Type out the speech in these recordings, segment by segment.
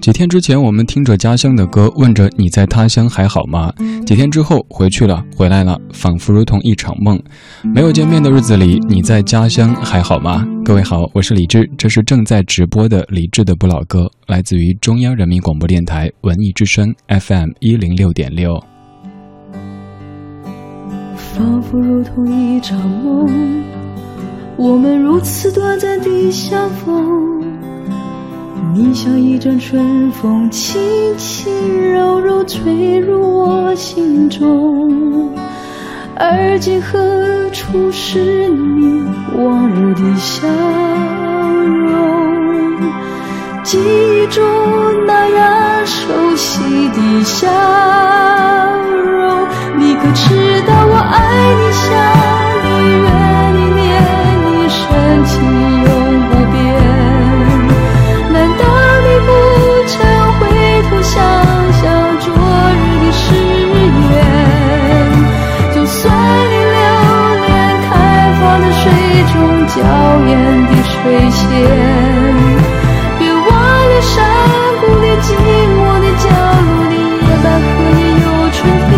几天之前，我们听着家乡的歌，问着你在他乡还好吗？几天之后回去了，回来了，仿佛如同一场梦。没有见面的日子里，你在家乡还好吗？各位好，我是李志，这是正在直播的李志的不老歌，来自于中央人民广播电台文艺之声 FM 一零六点六。仿佛如同一场梦，我们如此短暂的相逢。你像一阵春风，轻轻柔柔吹入我心中。而今何处是你往日的笑容？记忆中那样熟悉的笑容，你可知道我爱你，想边的垂仙，别忘了山谷里寂寞的角落里，野百合也有春天。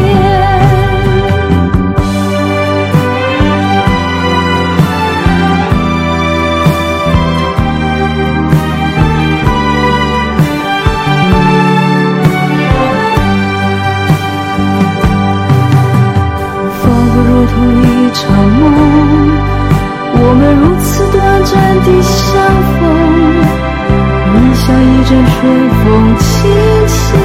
仿佛如同一场梦。短暂的相逢你像一阵春风轻轻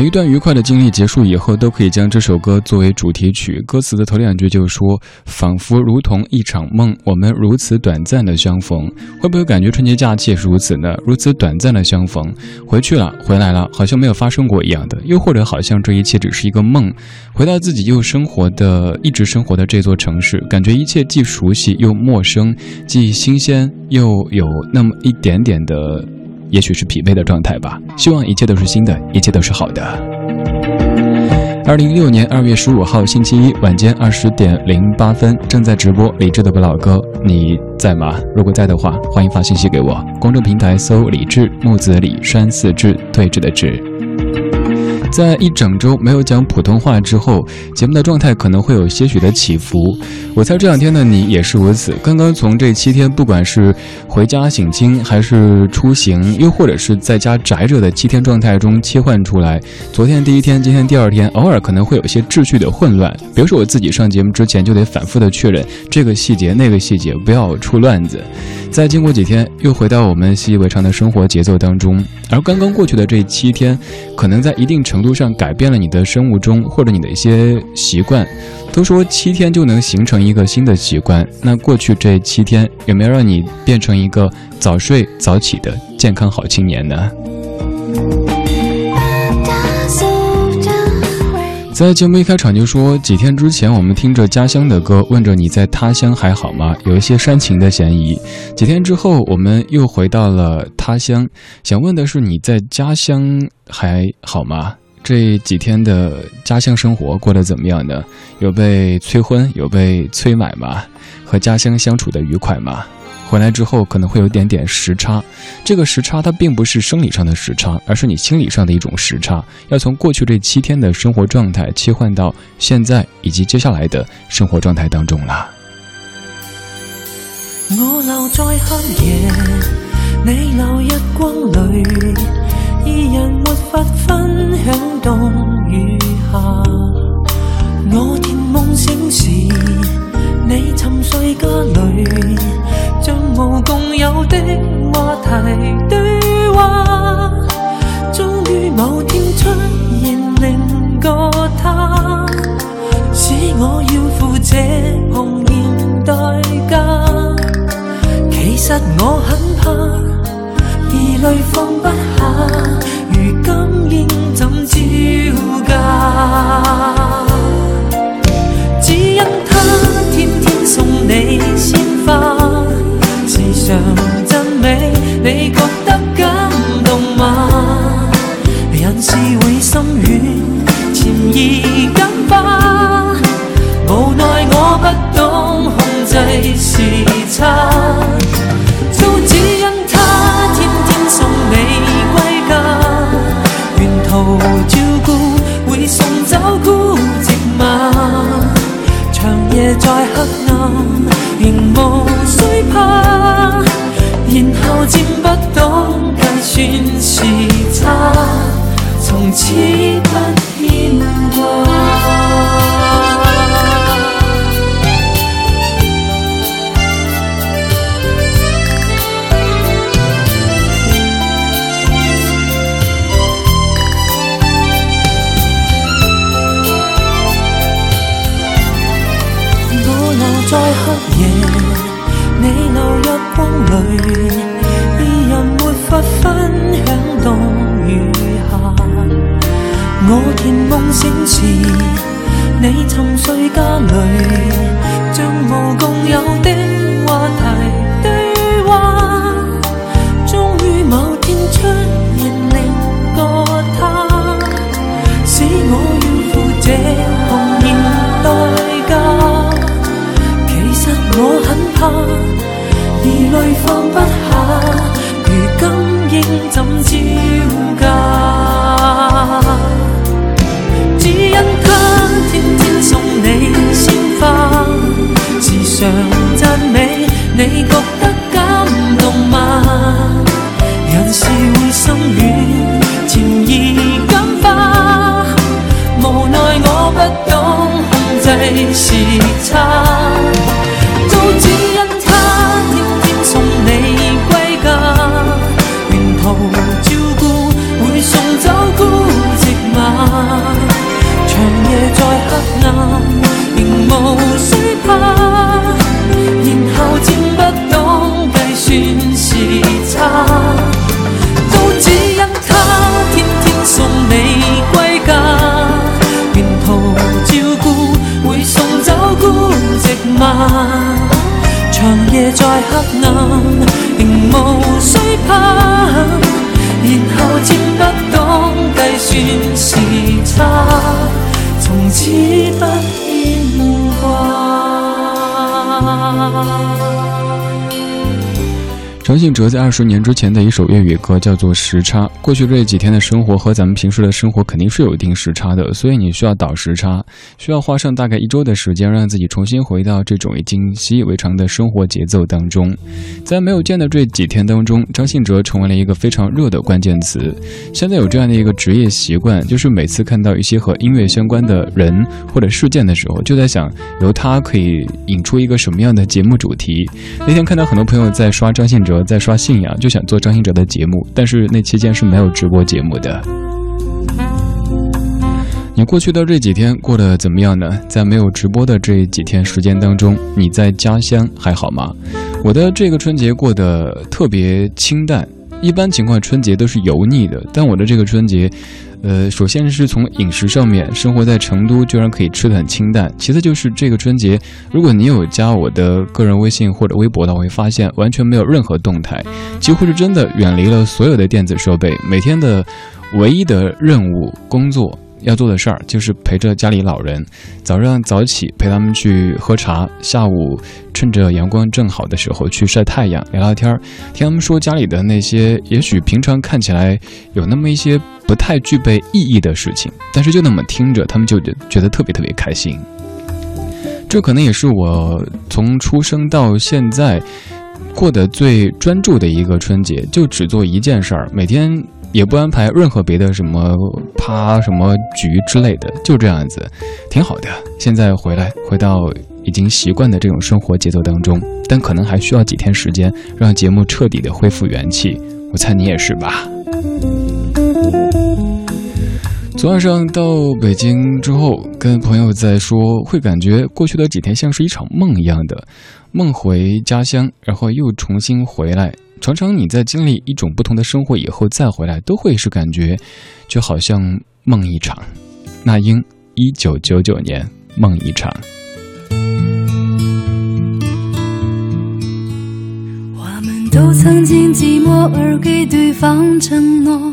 每一段愉快的经历结束以后，都可以将这首歌作为主题曲。歌词的头两句就说：“仿佛如同一场梦，我们如此短暂的相逢。”会不会感觉春节假期也是如此呢？如此短暂的相逢，回去了，回来了，好像没有发生过一样的。又或者好像这一切只是一个梦，回到自己又生活的、一直生活的这座城市，感觉一切既熟悉又陌生，既新鲜又有那么一点点的。也许是疲惫的状态吧。希望一切都是新的，一切都是好的。二零一六年二月十五号星期一晚间二十点零八分，正在直播李志的不老歌，你在吗？如果在的话，欢迎发信息给我。公众平台搜“李志木子李山寺志对峙的志”。在一整周没有讲普通话之后，节目的状态可能会有些许的起伏。我猜这两天的你也是如此。刚刚从这七天，不管是回家省亲，还是出行，又或者是在家宅着的七天状态中切换出来。昨天第一天，今天第二天，偶尔可能会有些秩序的混乱。比如说我自己上节目之前就得反复的确认这个细节、那个细节，不要出乱子。再经过几天，又回到我们习以为常的生活节奏当中。而刚刚过去的这七天，可能在一定程度上改变了你的生物钟或者你的一些习惯。都说七天就能形成一个新的习惯，那过去这七天有没有让你变成一个早睡早起的健康好青年呢？在节目一开场就说，几天之前我们听着家乡的歌，问着你在他乡还好吗？有一些煽情的嫌疑。几天之后，我们又回到了他乡，想问的是你在家乡还好吗？这几天的家乡生活过得怎么样呢？有被催婚，有被催买吗？和家乡相处的愉快吗？回来之后可能会有点点时差，这个时差它并不是生理上的时差，而是你心理上的一种时差，要从过去这七天的生活状态切换到现在以及接下来的生活状态当中了。我留在黑夜，你留日光里，二人没法分享冬与夏。我甜梦醒时，你沉睡家里，像无共有的话题对话。终于某天出现另个他，使我要付这红颜代价。其实我很怕，疑泪放不下，如今应怎招架？只因他天天送你鲜花，时常赞美，你觉得感动吗？人是会心软，潜移感化，无奈我不懂控制时差。长夜再黑暗，仍无需怕，然后渐不懂计算时差，从此不夜，你流入光里，二人没法分享冬与夏。我甜梦醒时，你沉睡家里，像无共有的话题对话。终于某天出我很怕，疑泪放不下，如今应怎招架？只因他天天送你鲜花，时常赞美，你觉得感动吗？人是会心软，潜移感化，无奈我不懂控制时差。在黑暗，仍无需怕，然后渐不懂计算时差，从此不张信哲在二十年之前的一首粤语歌叫做《时差》。过去这几天的生活和咱们平时的生活肯定是有一定时差的，所以你需要倒时差，需要花上大概一周的时间，让自己重新回到这种已经习以为常的生活节奏当中。在没有见的这几天当中，张信哲成为了一个非常热的关键词。现在有这样的一个职业习惯，就是每次看到一些和音乐相关的人或者事件的时候，就在想由他可以引出一个什么样的节目主题。那天看到很多朋友在刷张信哲。在刷信仰，就想做张信哲的节目，但是那期间是没有直播节目的。你过去的这几天过得怎么样呢？在没有直播的这几天时间当中，你在家乡还好吗？我的这个春节过得特别清淡，一般情况春节都是油腻的，但我的这个春节。呃，首先是从饮食上面，生活在成都居然可以吃的很清淡。其次就是这个春节，如果你有加我的个人微信或者微博的话，会发现完全没有任何动态，几乎是真的远离了所有的电子设备，每天的唯一的任务工作。要做的事儿就是陪着家里老人，早上早起陪他们去喝茶，下午趁着阳光正好的时候去晒太阳聊聊天儿，听他们说家里的那些也许平常看起来有那么一些不太具备意义的事情，但是就那么听着，他们就觉得特别特别开心。这可能也是我从出生到现在过得最专注的一个春节，就只做一件事儿，每天。也不安排任何别的什么趴什么局之类的，就这样子，挺好的。现在回来，回到已经习惯的这种生活节奏当中，但可能还需要几天时间，让节目彻底的恢复元气。我猜你也是吧？昨晚上到北京之后，跟朋友在说，会感觉过去的几天像是一场梦一样的，梦回家乡，然后又重新回来。常常你在经历一种不同的生活以后再回来，都会是感觉，就好像梦一场。那英，一九九九年，梦一场。我们都曾经寂寞而给对方承诺，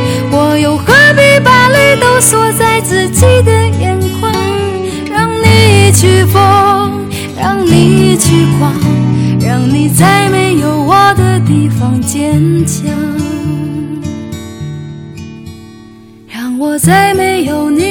都锁在自己的眼眶？让你去疯，让你去狂，让你在没有我的地方坚强。让我在没有你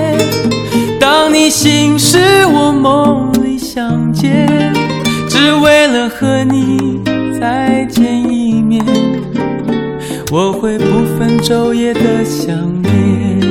你醒时，我梦里相见，只为了和你再见一面。我会不分昼夜的想念。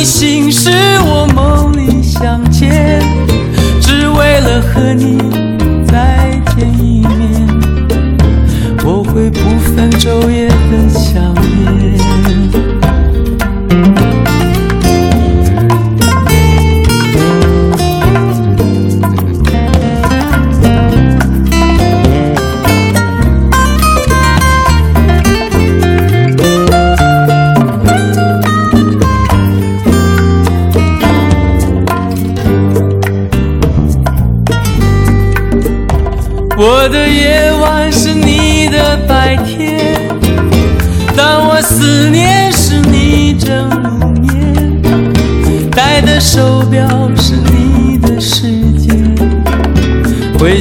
你醒时，我梦里相见，只为了和你再见一面。我会不分昼夜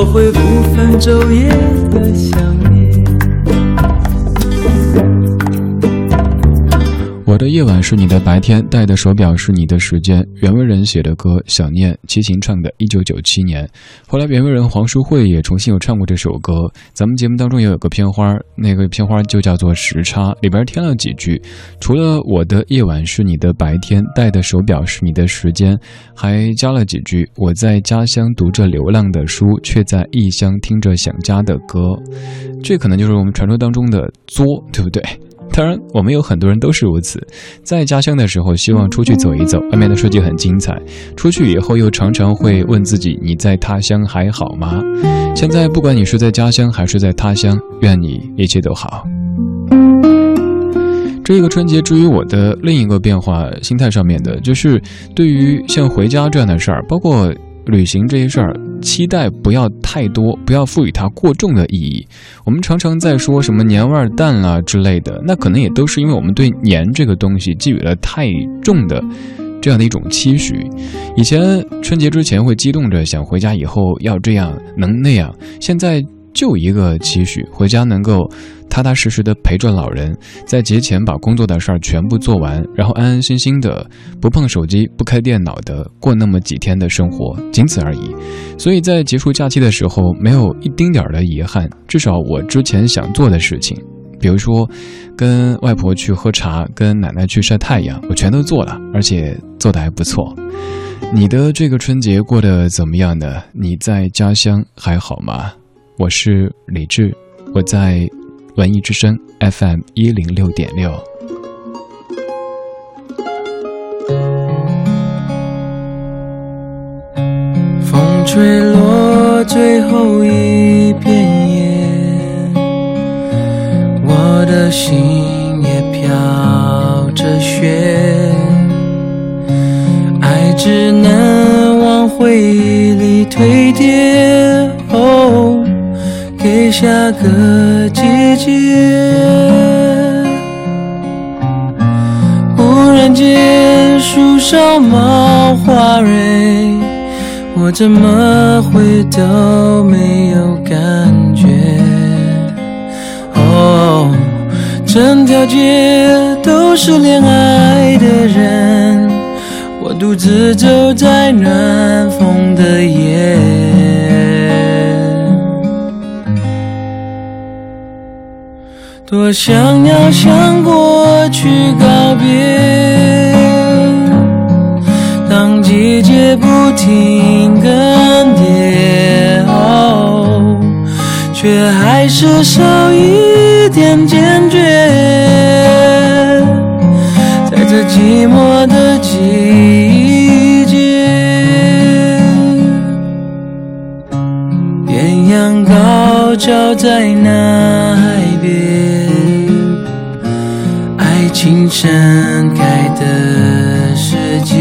我会不分昼夜的想。是你的白天，戴的手表是你的时间。袁惟仁写的歌《想念》，齐秦唱的，一九九七年。后来袁惟仁、黄淑慧也重新有唱过这首歌。咱们节目当中也有个片花，那个片花就叫做《时差》，里边添了几句，除了我的夜晚是你的白天，戴的手表是你的时间，还加了几句：我在家乡读着流浪的书，却在异乡听着想家的歌。这可能就是我们传说当中的作，对不对？当然，我们有很多人都是如此，在家乡的时候希望出去走一走，外面的世界很精彩。出去以后又常常会问自己：你在他乡还好吗？现在不管你是在家乡还是在他乡，愿你一切都好。这一个春节，至于我的另一个变化，心态上面的，就是对于像回家这样的事儿，包括旅行这些事儿，期待不要太多，不要赋予它过重的意义。我们常常在说什么年味儿淡了之类的，那可能也都是因为我们对年这个东西寄予了太重的。这样的一种期许，以前春节之前会激动着想回家，以后要这样能那样。现在就一个期许，回家能够踏踏实实的陪着老人，在节前把工作的事儿全部做完，然后安安心心的不碰手机、不开电脑的过那么几天的生活，仅此而已。所以在结束假期的时候，没有一丁点儿的遗憾，至少我之前想做的事情。比如说，跟外婆去喝茶，跟奶奶去晒太阳，我全都做了，而且做的还不错。你的这个春节过得怎么样呢？你在家乡还好吗？我是李志，我在文艺之声 FM 一零六点六。风吹落最后一片叶，我。的心也飘着雪，爱只能往回忆里堆叠，哦，给下个姐姐。忽然间树上冒花蕊，我怎么会都没有感觉？哦。整条街都是恋爱的人，我独自走在暖风的夜，多想要向过去告别。当季节不停更迭，哦，却还是少一点坚决。在这寂寞的季盛开的世界，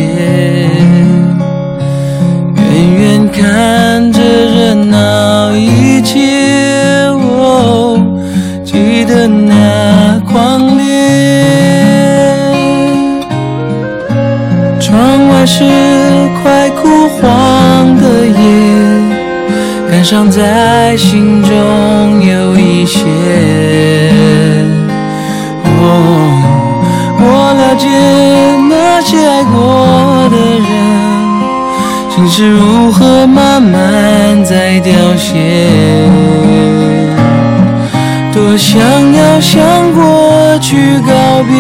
远远看着热闹一切，哦，记得那狂烈。窗外是快枯黄的叶，感伤在心中有一些。哦，了解那些爱过的人，心是如何慢慢在凋谢。多想要向过去告别。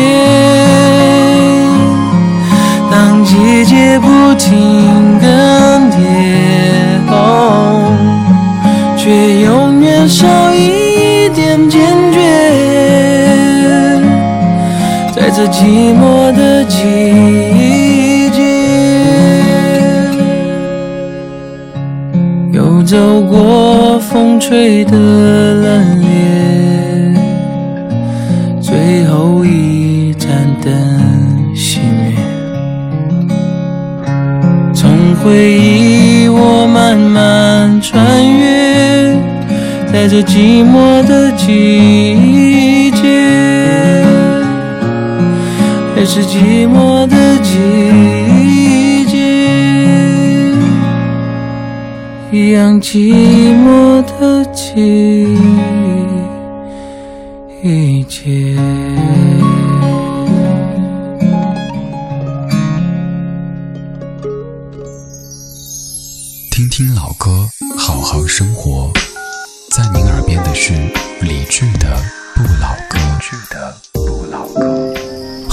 当季节不停更迭，哦，却永远少一点坚决。在这寂寞的季节，又走过风吹的冷冽，最后一盏灯熄灭。从。回忆，我慢慢穿越，在这寂寞的季是寂寞的季节，一样寂寞的季节。听老歌，好好生活。在您耳边的是理智的不老歌。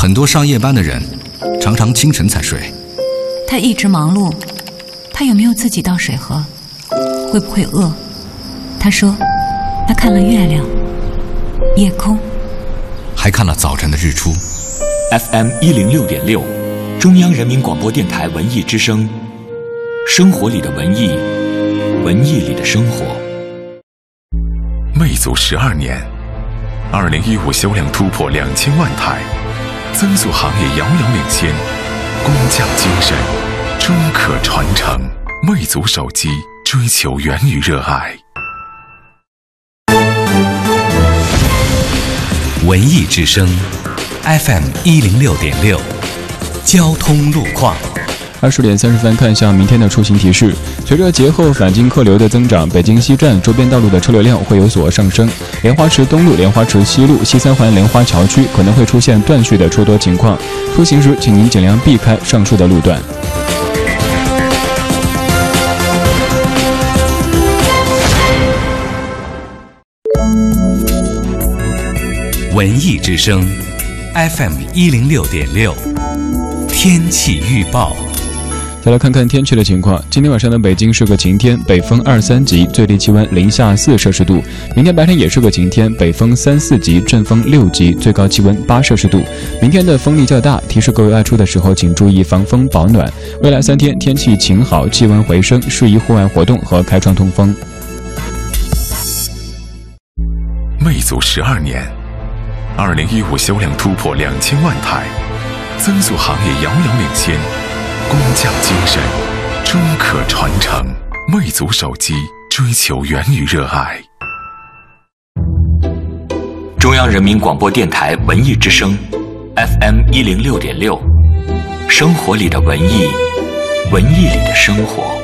很多上夜班的人，常常清晨才睡。他一直忙碌，他有没有自己倒水喝？会不会饿？他说，他看了月亮、夜空，还看了早晨的日出。FM 一零六点六，中央人民广播电台文艺之声。生活里的文艺，文艺里的生活。魅族十二年，二零一五销量突破两千万台，增速行业遥遥领先，工匠精神终可传承。魅族手机追求源于热爱。文艺之声，FM 一零六点六，交通路况。二十点三十分，看一下明天的出行提示。随着节后返京客流的增长，北京西站周边道路的车流量会有所上升。莲花池东路、莲花池西路、西三环莲花桥区可能会出现断续的车多情况，出行时请您尽量避开上述的路段。文艺之声，FM 一零六点六，天气预报。再来看看天气的情况。今天晚上的北京是个晴天，北风二三级，最低气温零下四摄氏度。明天白天也是个晴天，北风三四级，阵风六级，最高气温八摄氏度。明天的风力较大，提示各位外出的时候请注意防风保暖。未来三天天气晴好，气温回升，适宜户外活动和开窗通风。魅族十二年，二零一五销量突破两千万台，增速行业遥遥领先。工匠精神终可传承。魅族手机追求源于热爱。中央人民广播电台文艺之声，FM 一零六点六，生活里的文艺，文艺里的生活。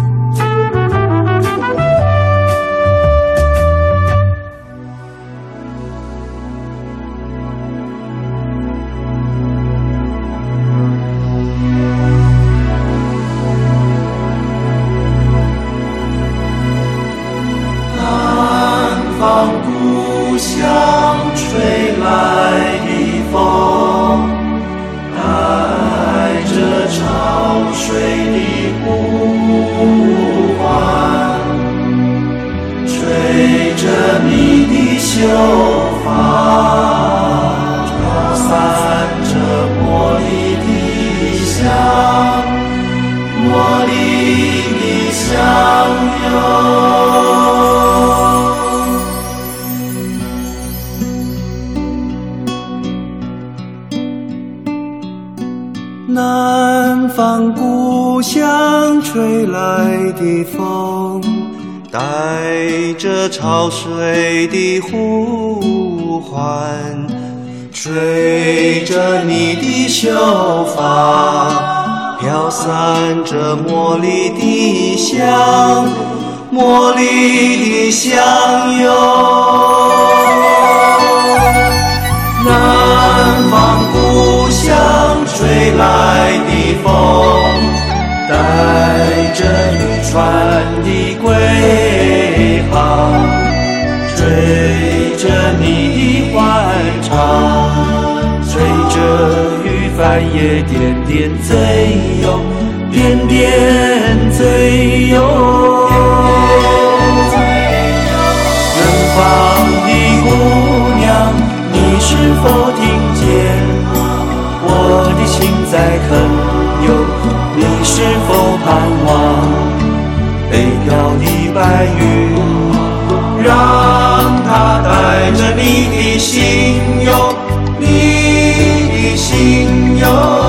让它带着你的心哟，你的心哟。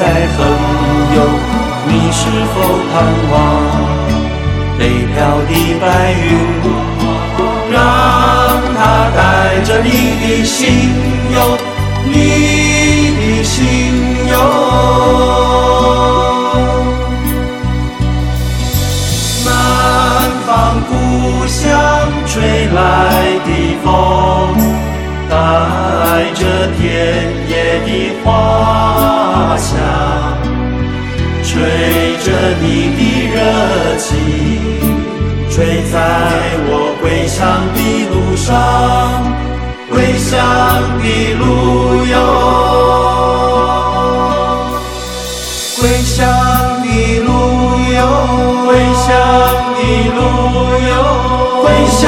在横游？你是否盼望北漂的白云，让它带着你的心游，你的心游？故乡吹来的风，带着田野的花香，吹着你的热情，吹在我归乡的路上，归乡的路哟，归乡的路哟，归乡。的路哟，归乡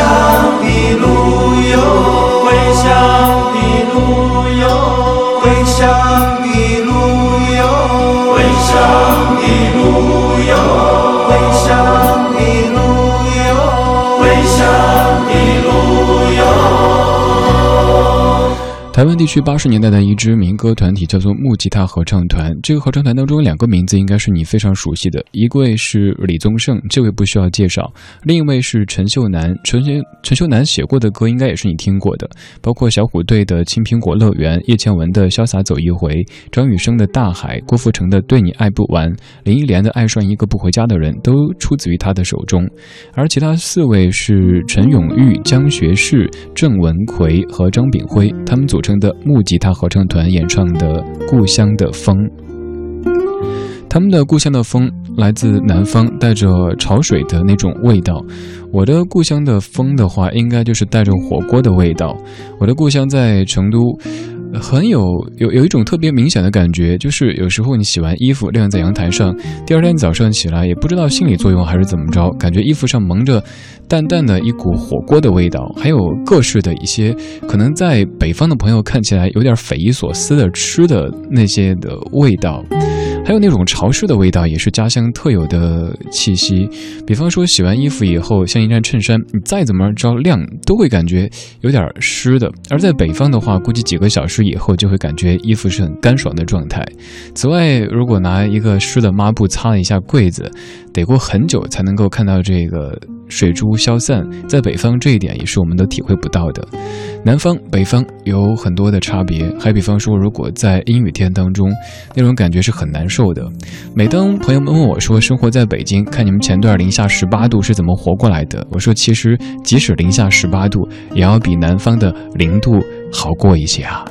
台湾地区八十年代的一支民歌团体叫做木吉他合唱团。这个合唱团当中，两个名字应该是你非常熟悉的，一位是李宗盛，这位不需要介绍；另一位是陈秀楠。陈秀陈秀楠写过的歌应该也是你听过的，包括小虎队的《青苹果乐园》、叶倩文的《潇洒走一回》、张雨生的《大海》、郭富城的《对你爱不完》、林忆莲的《爱上一个不回家的人》，都出自于他的手中。而其他四位是陈永玉、江学士、郑文奎和张炳辉，他们组。成的木吉他合唱团演唱的《故乡的风》，他们的《故乡的风》来自南方，带着潮水的那种味道。我的故乡的风的话，应该就是带着火锅的味道。我的故乡在成都。很有有有一种特别明显的感觉，就是有时候你洗完衣服晾在阳台上，第二天早上起来也不知道心理作用还是怎么着，感觉衣服上蒙着淡淡的一股火锅的味道，还有各式的一些可能在北方的朋友看起来有点匪夷所思的吃的那些的味道。还有那种潮湿的味道，也是家乡特有的气息。比方说，洗完衣服以后，像一件衬衫，你再怎么着晾，都会感觉有点湿的。而在北方的话，估计几个小时以后，就会感觉衣服是很干爽的状态。此外，如果拿一个湿的抹布擦了一下柜子，得过很久才能够看到这个。水珠消散，在北方这一点也是我们都体会不到的。南方、北方有很多的差别，还比方说，如果在阴雨天当中，那种感觉是很难受的。每当朋友们问我说，生活在北京，看你们前段零下十八度是怎么活过来的？我说，其实即使零下十八度，也要比南方的零度好过一些啊。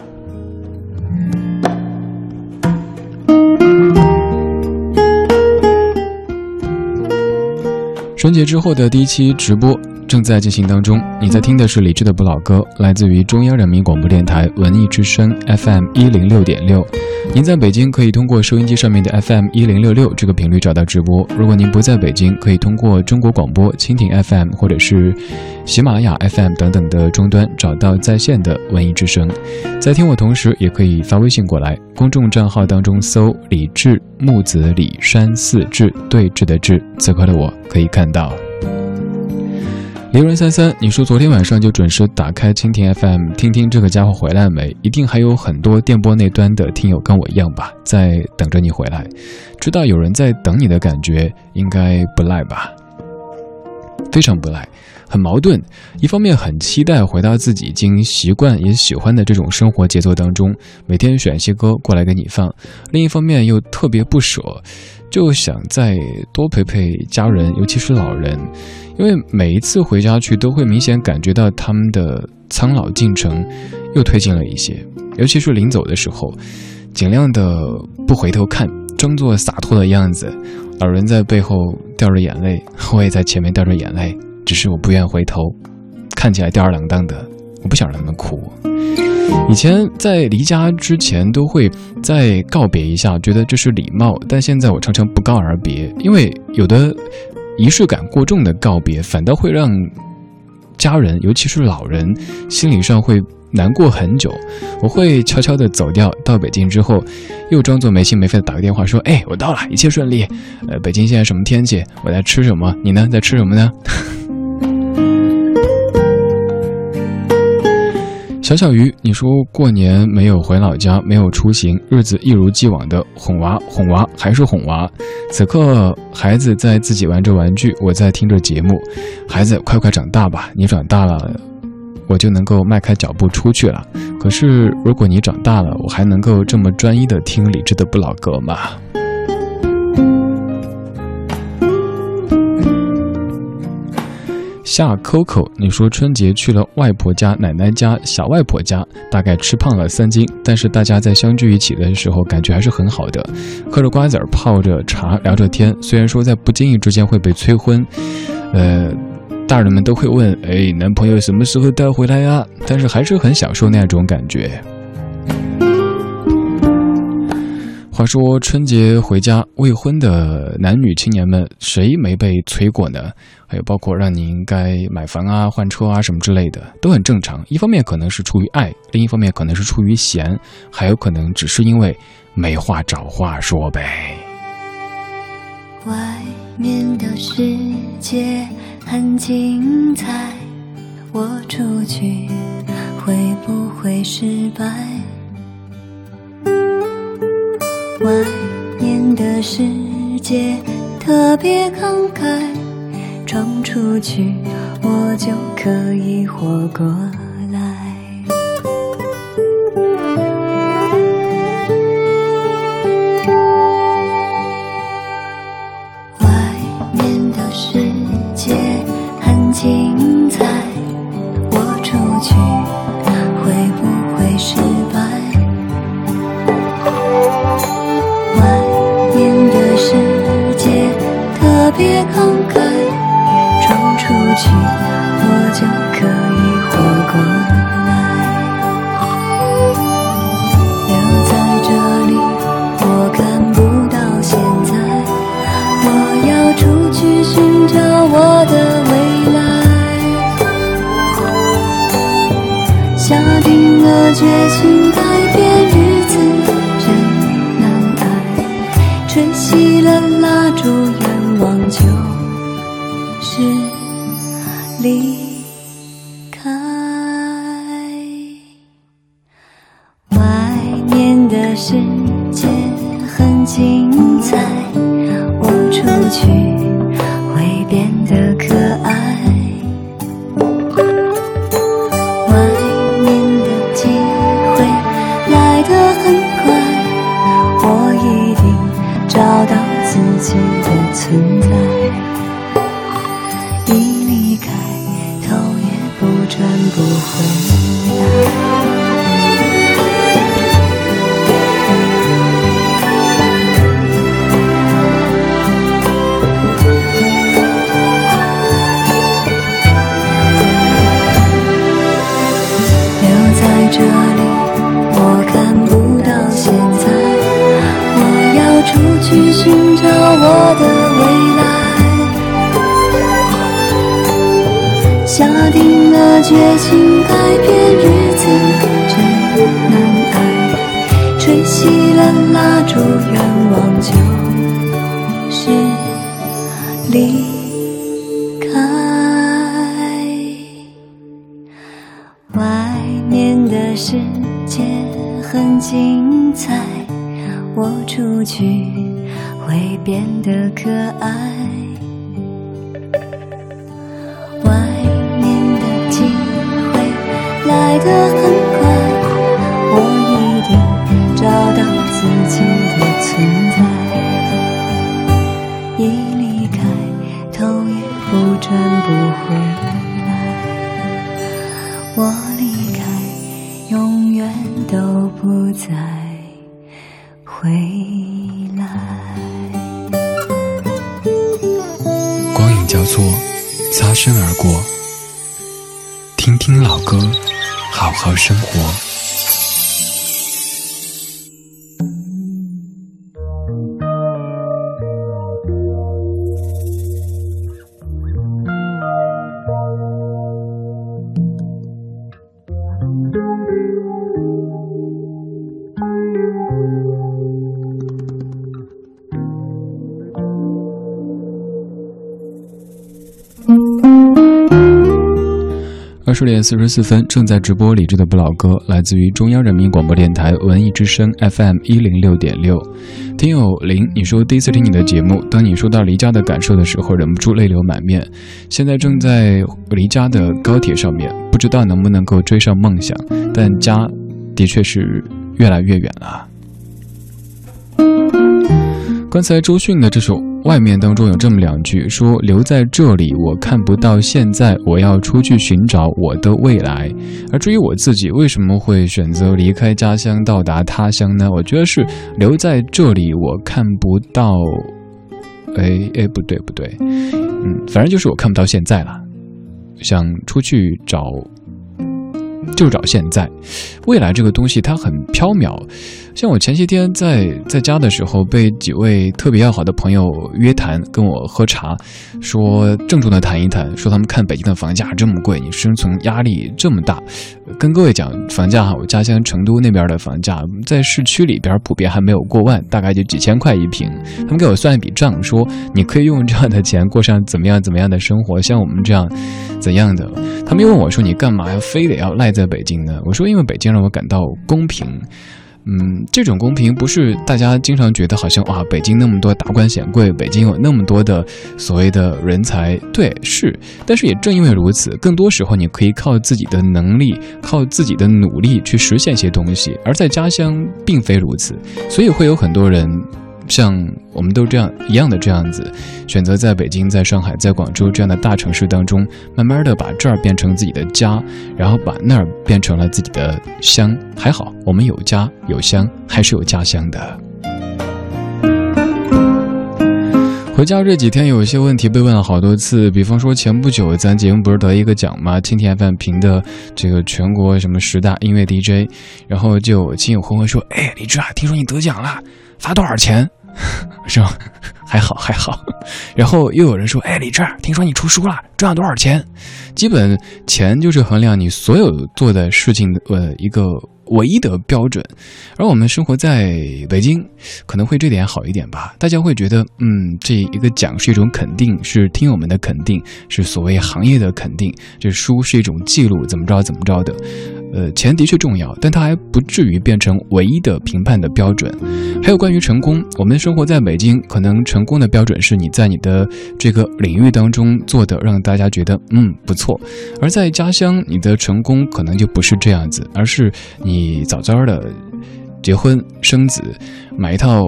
春节之后的第一期直播。正在进行当中，你在听的是李志的不老歌，来自于中央人民广播电台文艺之声 FM 一零六点六。您在北京可以通过收音机上面的 FM 一零六六这个频率找到直播。如果您不在北京，可以通过中国广播蜻蜓 FM 或者是喜马拉雅 FM 等等的终端找到在线的文艺之声。在听我同时，也可以发微信过来，公众账号当中搜李志木子李山寺志对峙的志，此刻的我可以看到。凌人三三，你说昨天晚上就准时打开蜻蜓 FM 听听这个家伙回来没？一定还有很多电波那端的听友跟我一样吧，在等着你回来。知道有人在等你的感觉，应该不赖吧？非常不赖，很矛盾。一方面很期待回到自己已经习惯也喜欢的这种生活节奏当中，每天选一些歌过来给你放；另一方面又特别不舍，就想再多陪陪家人，尤其是老人。因为每一次回家去，都会明显感觉到他们的苍老进程又推进了一些。尤其是临走的时候，尽量的不回头看，装作洒脱的样子。老人在背后掉着眼泪，我也在前面掉着眼泪，只是我不愿回头，看起来吊儿郎当的，我不想让他们哭。以前在离家之前，都会再告别一下，觉得这是礼貌。但现在我常常不告而别，因为有的。仪式感过重的告别，反倒会让家人，尤其是老人，心理上会难过很久。我会悄悄的走掉，到北京之后，又装作没心没肺的打个电话说：“哎，我到了，一切顺利。呃，北京现在什么天气？我在吃什么？你呢，在吃什么呢？” 小小鱼，你说过年没有回老家，没有出行，日子一如既往的哄娃哄娃还是哄娃。此刻孩子在自己玩着玩具，我在听着节目。孩子，快快长大吧！你长大了，我就能够迈开脚步出去了。可是如果你长大了，我还能够这么专一的听李志的不老歌吗？夏 Coco，你说春节去了外婆家、奶奶家、小外婆家，大概吃胖了三斤，但是大家在相聚一起的时候，感觉还是很好的，嗑着瓜子儿，泡着茶，聊着天。虽然说在不经意之间会被催婚，呃，大人们都会问，哎，男朋友什么时候带回来呀？但是还是很享受那种感觉。话说春节回家，未婚的男女青年们谁没被催过呢？还有包括让你应该买房啊、换车啊什么之类的，都很正常。一方面可能是出于爱，另一方面可能是出于闲，还有可能只是因为没话找话说呗。外面的世界很精彩，我出去会不会失败？外面的世界特别慷慨，闯出去我就可以活过。可以活过来。留在这里，我看不到现在。我要出去寻找我的未来。下定了决心，改变日子真难挨。吹熄了蜡烛。愿望就是离世界很精彩，我出去我离开，永远都不再回来。光影交错，擦身而过，听听老歌。好好生活。十点四十四分，正在直播李志的不老歌，来自于中央人民广播电台文艺之声 FM 一零六点六。听友林，你说第一次听你的节目，当你说到离家的感受的时候，忍不住泪流满面。现在正在离家的高铁上面，不知道能不能够追上梦想，但家的确是越来越远了。刚才周迅的这首。外面当中有这么两句，说留在这里，我看不到现在，我要出去寻找我的未来。而至于我自己为什么会选择离开家乡到达他乡呢？我觉得是留在这里，我看不到，哎哎，不对不对，嗯，反正就是我看不到现在了，想出去找，就找现在，未来这个东西它很飘渺。像我前些天在在家的时候，被几位特别要好的朋友约谈，跟我喝茶，说郑重的谈一谈，说他们看北京的房价这么贵，你生存压力这么大，跟各位讲房价哈，我家乡成都那边的房价在市区里边普遍还没有过万，大概就几千块一平。他们给我算一笔账，说你可以用这样的钱过上怎么样怎么样的生活，像我们这样怎样的。他们又问我说，你干嘛要非得要赖在北京呢？我说因为北京让我感到公平。嗯，这种公平不是大家经常觉得好像哇，北京那么多达官显贵，北京有那么多的所谓的人才，对，是。但是也正因为如此，更多时候你可以靠自己的能力，靠自己的努力去实现一些东西，而在家乡并非如此，所以会有很多人。像我们都这样一样的这样子，选择在北京、在上海、在广州这样的大城市当中，慢慢的把这儿变成自己的家，然后把那儿变成了自己的乡。还好，我们有家有乡，还是有家乡的。回家这几天有一些问题被问了好多次，比方说前不久咱节目不是得一个奖吗？蜻蜓 FM 评的这个全国什么十大音乐 DJ，然后就亲友回问说：“哎，李志啊，听说你得奖了，发多少钱？” 是吧？还好还好，然后又有人说：“哎，李志，听说你出书了，赚了多少钱？”基本钱就是衡量你所有做的事情的呃一个唯一的标准。而我们生活在北京，可能会这点好一点吧。大家会觉得，嗯，这一个奖是一种肯定，是听友们的肯定，是所谓行业的肯定。这书是一种记录，怎么着怎么着的。呃，钱的确重要，但它还不至于变成唯一的评判的标准。还有关于成功，我们生活在北京，可能成功的标准是你在你的这个领域当中做的让大家觉得嗯不错；而在家乡，你的成功可能就不是这样子，而是你早早的结婚生子，买一套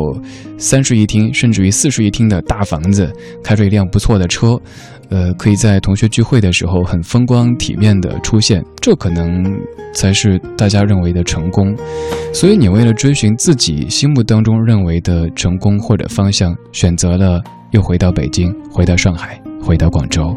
三室一厅甚至于四室一厅的大房子，开着一辆不错的车。呃，可以在同学聚会的时候很风光体面的出现，这可能才是大家认为的成功。所以你为了追寻自己心目当中认为的成功或者方向，选择了又回到北京，回到上海，回到广州。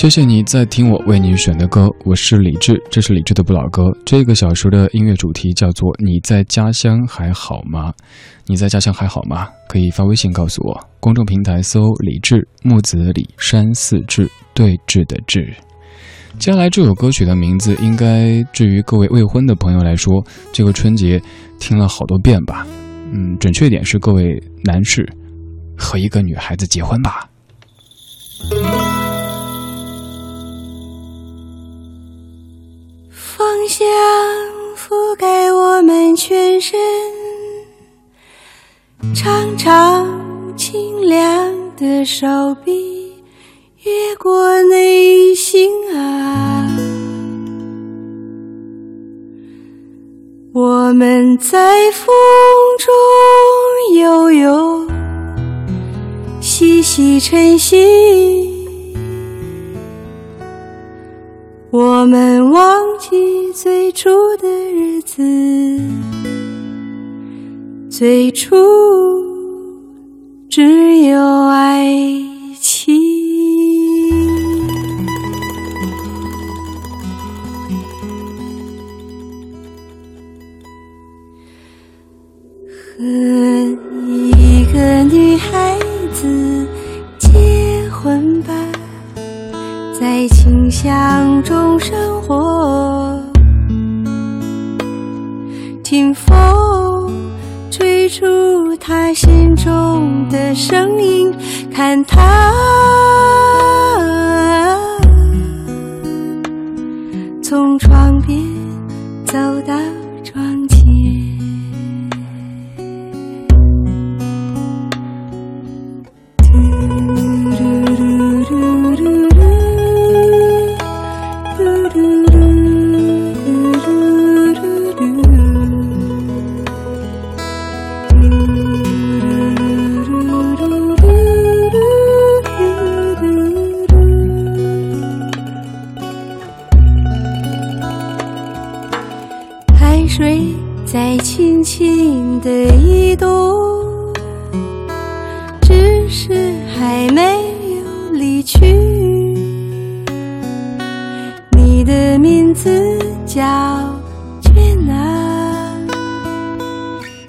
谢谢你在听我为你选的歌，我是李志，这是李志的不老歌。这个小时的音乐主题叫做“你在家乡还好吗？”你在家乡还好吗？可以发微信告诉我，公众平台搜“李志木子李山四志对峙的志”。接下来这首歌曲的名字，应该至于各位未婚的朋友来说，这个春节听了好多遍吧？嗯，准确点是各位男士和一个女孩子结婚吧。香覆盖我们全身，长长清凉的手臂越过内心啊，我们在风中悠悠，细细晨曦。我们忘记最初的日子，最初只有爱情。清香中生活，听风吹出他心中的声音，看他从窗边走到。名字叫娟娜，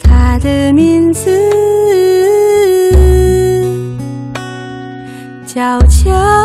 他的名字叫乔。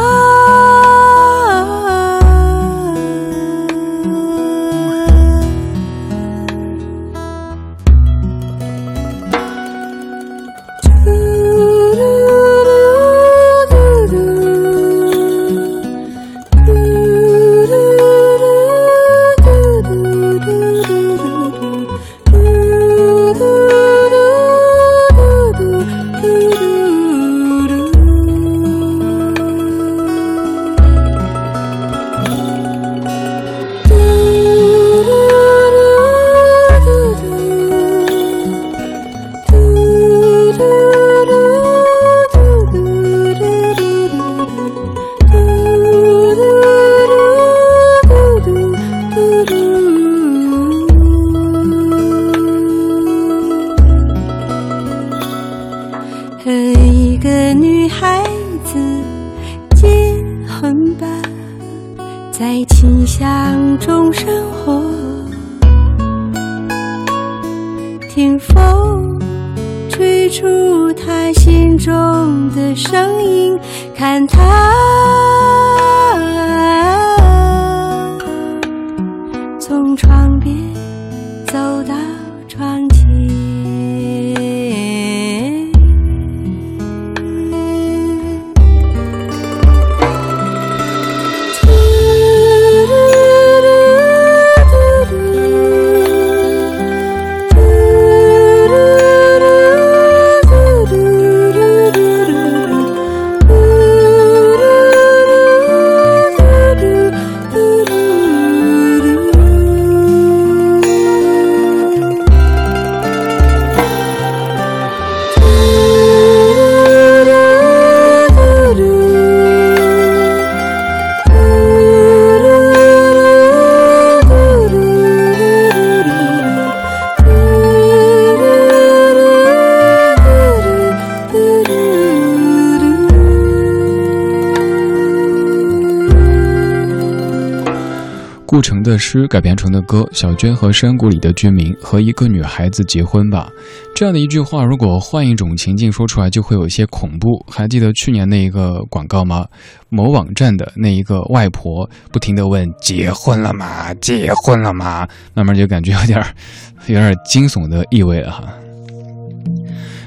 诗改编成的歌，小娟和山谷里的居民和一个女孩子结婚吧。这样的一句话，如果换一种情境说出来，就会有一些恐怖。还记得去年那一个广告吗？某网站的那一个外婆不停地问：“结婚了吗？结婚了吗？”慢慢就感觉有点 有点惊悚的意味了哈。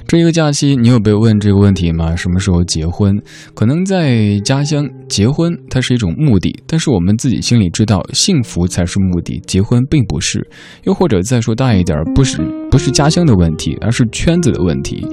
这一个假期，你有被问这个问题吗？什么时候结婚？可能在家乡结婚，它是一种目的，但是我们自己心里知道，幸福才是目的，结婚并不是。又或者再说大一点，不是不是家乡的问题，而是圈子的问题。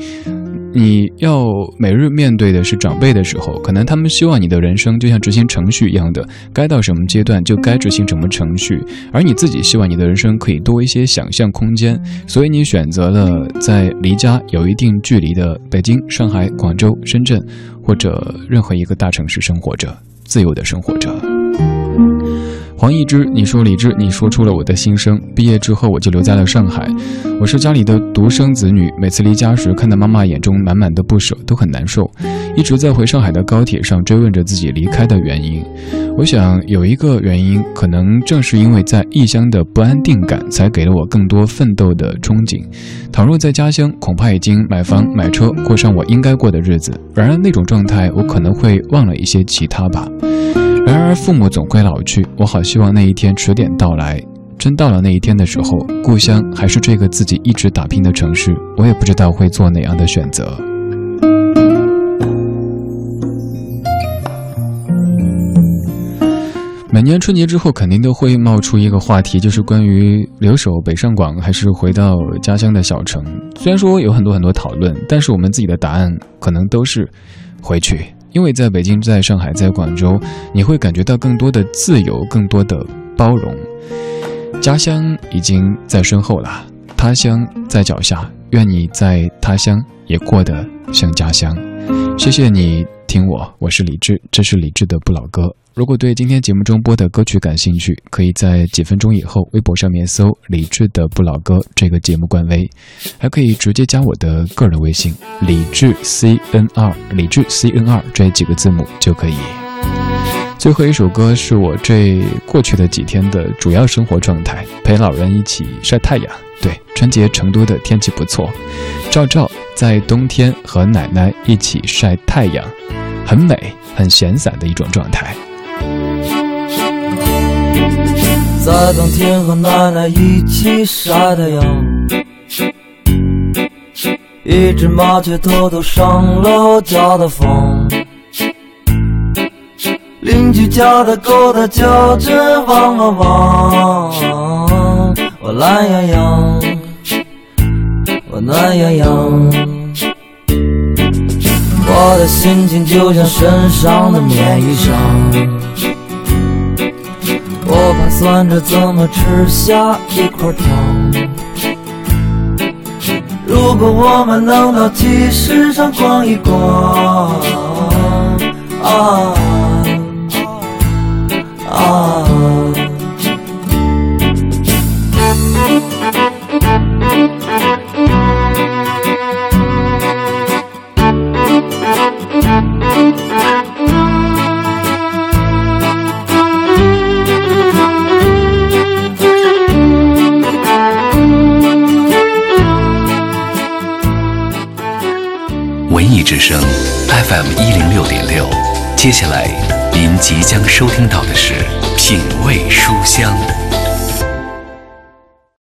你要每日面对的是长辈的时候，可能他们希望你的人生就像执行程序一样的，该到什么阶段就该执行什么程序，而你自己希望你的人生可以多一些想象空间，所以你选择了在离家有一定距离的北京、上海、广州、深圳，或者任何一个大城市生活着，自由的生活着。黄义之，你说李志，你说出了我的心声。毕业之后，我就留在了上海。我是家里的独生子女，每次离家时，看到妈妈眼中满满的不舍，都很难受。一直在回上海的高铁上追问着自己离开的原因。我想有一个原因，可能正是因为在异乡的不安定感，才给了我更多奋斗的憧憬。倘若在家乡，恐怕已经买房买车，过上我应该过的日子。然而那种状态，我可能会忘了一些其他吧。然而父母总会老去，我好希望那一天迟点到来，真到了那一天的时候，故乡还是这个自己一直打拼的城市，我也不知道会做哪样的选择。每年春节之后，肯定都会冒出一个话题，就是关于留守北上广还是回到家乡的小城。虽然说有很多很多讨论，但是我们自己的答案可能都是回去，因为在北京、在上海、在广州，你会感觉到更多的自由，更多的包容。家乡已经在身后了，他乡在脚下。愿你在他乡也过得像家乡。谢谢你听我，我是李志，这是李志的不老歌。如果对今天节目中播的歌曲感兴趣，可以在几分钟以后微博上面搜“李志的不老歌”这个节目官微，还可以直接加我的个人微信“李志 C N 二”，李志 C N 二这几个字母就可以。最后一首歌是我这过去的几天的主要生活状态，陪老人一起晒太阳。对，春节成都的天气不错，赵赵在冬天和奶奶一起晒太阳，很美，很闲散的一种状态。在冬天和奶奶一起晒太阳，一只麻雀偷偷上了家的房，邻居家的狗它叫着汪汪汪，我懒洋洋，我暖洋洋，我的心情就像身上的棉衣裳。我盘算着怎么吃下一块糖。如果我们能到集市上逛一逛，啊啊！声 FM 一零六点六，接下来您即将收听到的是品味书香。